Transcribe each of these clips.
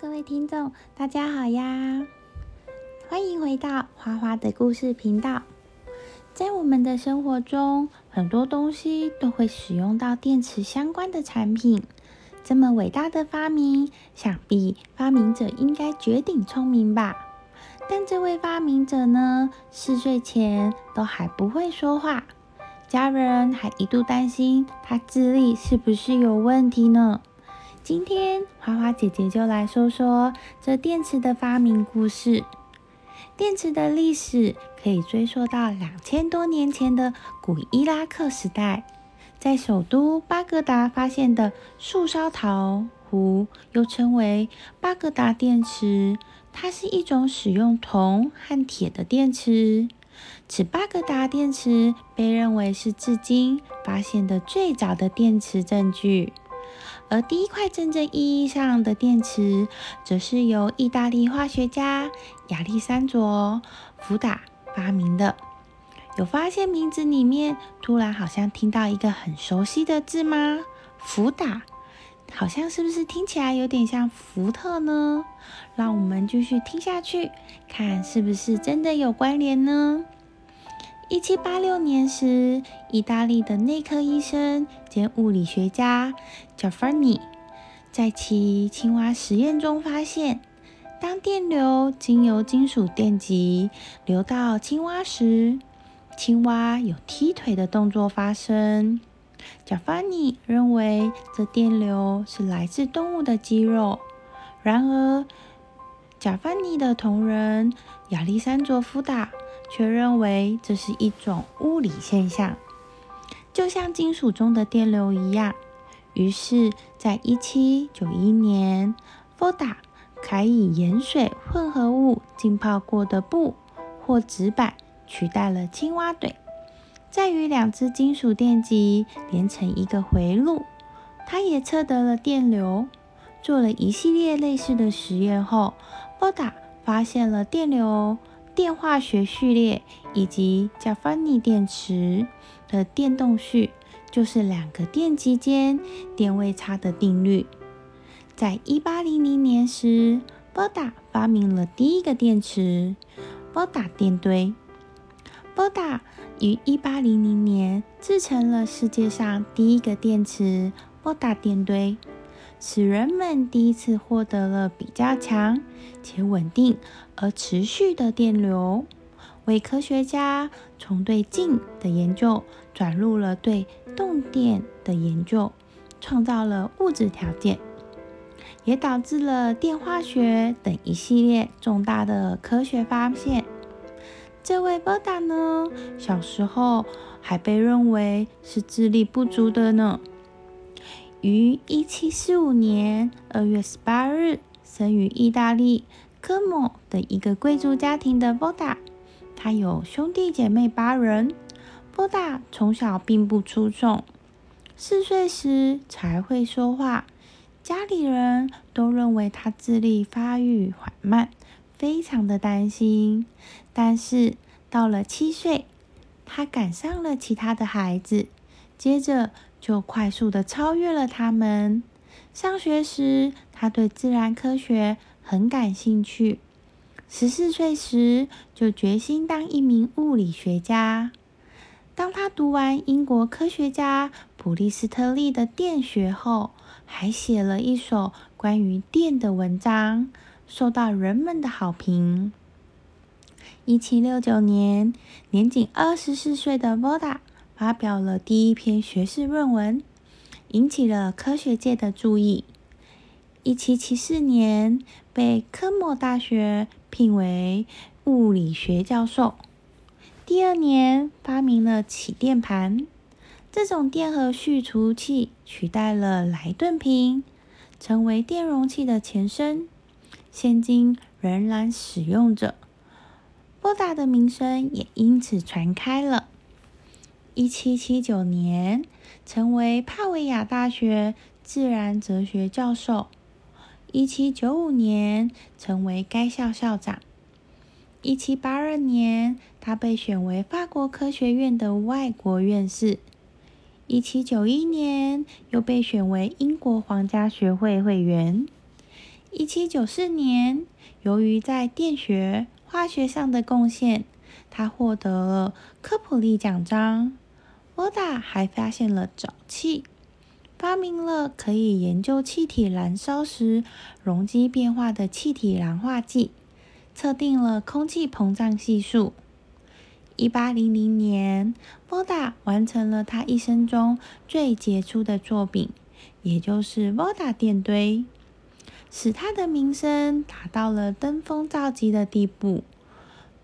各位听众，大家好呀！欢迎回到花花的故事频道。在我们的生活中，很多东西都会使用到电池相关的产品。这么伟大的发明，想必发明者应该绝顶聪明吧？但这位发明者呢，四岁前都还不会说话，家人还一度担心他智力是不是有问题呢？今天花花姐姐就来说说这电池的发明故事。电池的历史可以追溯到两千多年前的古伊拉克时代，在首都巴格达发现的树梢陶壶，又称为巴格达电池。它是一种使用铜和铁的电池。此巴格达电池被认为是至今发现的最早的电池证据。而第一块真正意义上的电池，则是由意大利化学家亚历山卓·福达发明的。有发现名字里面突然好像听到一个很熟悉的字吗？福达，好像是不是听起来有点像福特呢？让我们继续听下去，看是不是真的有关联呢？一七八六年时，意大利的内科医生兼物理学家 Giovanni 在其青蛙实验中发现，当电流经由金属电极流到青蛙时，青蛙有踢腿的动作发生。Giovanni 认为这电流是来自动物的肌肉，然而贾凡尼的同仁亚历山卓夫达。却认为这是一种物理现象，就像金属中的电流一样。于是，在一七九一年，福达可以盐水混合物浸泡过的布或纸板取代了青蛙腿，再与两只金属电极连成一个回路。他也测得了电流。做了一系列类似的实验后，福达发现了电流。电化学序列以及加芬尼电池的电动序，就是两个电极间电位差的定律。在一八零零年时，波达发明了第一个电池——波达电堆。波达于一八零零年制成了世界上第一个电池——波达电堆。使人们第一次获得了比较强且稳定而持续的电流，为科学家从对静的研究转入了对动电的研究，创造了物质条件，也导致了电化学等一系列重大的科学发现。这位波达呢，小时候还被认为是智力不足的呢。于一七四五年二月十八日生于意大利科莫的一个贵族家庭的波达，他有兄弟姐妹八人。波达从小并不出众，四岁时才会说话，家里人都认为他智力发育缓慢，非常的担心。但是到了七岁，他赶上了其他的孩子，接着。就快速的超越了他们。上学时，他对自然科学很感兴趣。十四岁时，就决心当一名物理学家。当他读完英国科学家普利斯特利的电学后，还写了一首关于电的文章，受到人们的好评。一七六九年，年仅二十四岁的波达。发表了第一篇学士论文，引起了科学界的注意。一七七四年，被科莫大学聘为物理学教授。第二年，发明了起电盘，这种电荷蓄储器取代了莱顿瓶，成为电容器的前身，现今仍然使用着。波达的名声也因此传开了。一七七九年，成为帕维亚大学自然哲学教授。一七九五年，成为该校校长。一七八二年，他被选为法国科学院的外国院士。一七九一年，又被选为英国皇家学会会员。一七九四年，由于在电学、化学上的贡献，他获得了科普利奖章。波达还发现了沼气，发明了可以研究气体燃烧时容积变化的气体燃化剂，测定了空气膨胀系数。一八零零年，波达完成了他一生中最杰出的作品，也就是波达电堆。使他的名声达到了登峰造极的地步。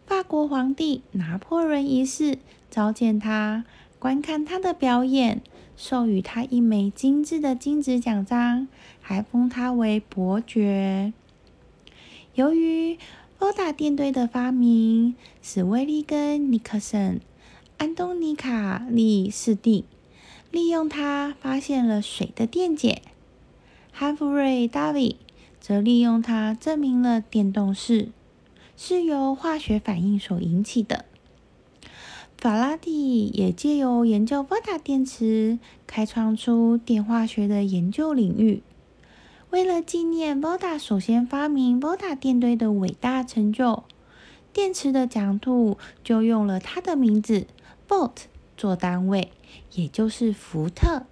法国皇帝拿破仑一世召见他，观看他的表演，授予他一枚精致的金质奖章，还封他为伯爵。由于波打电堆的发明，使威利根尼克森、安东尼卡利四弟利用它发现了水的电解，哈弗瑞大卫。则利用它证明了电动势是由化学反应所引起的。法拉第也借由研究波塔电池，开创出电化学的研究领域。为了纪念波塔首先发明波塔电堆的伟大成就，电池的讲度就用了他的名字 “volt” 做单位，也就是伏特。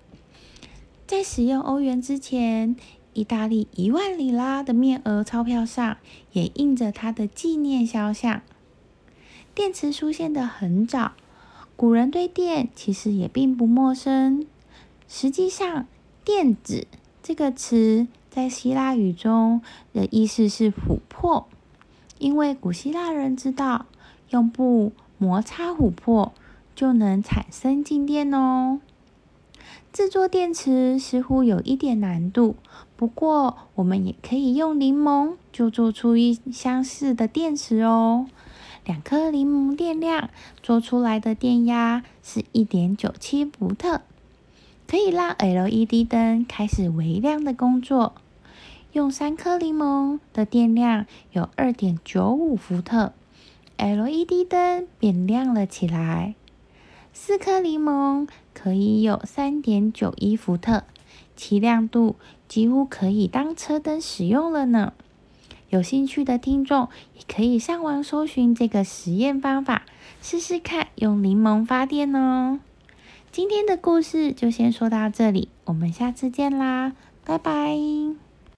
在使用欧元之前。意大利一万里拉的面额钞票上也印着他的纪念肖像。电池出现的很早，古人对电其实也并不陌生。实际上，“电子”这个词在希腊语中的意思是琥珀，因为古希腊人知道用布摩擦琥珀就能产生静电哦。制作电池似乎有一点难度，不过我们也可以用柠檬就做出一相似的电池哦。两颗柠檬电量做出来的电压是一点九七伏特，可以让 LED 灯开始微亮的工作。用三颗柠檬的电量有二点九五伏特，LED 灯变亮了起来。四颗柠檬可以有三点九一伏特，其亮度几乎可以当车灯使用了呢。有兴趣的听众也可以上网搜寻这个实验方法，试试看用柠檬发电哦。今天的故事就先说到这里，我们下次见啦，拜拜。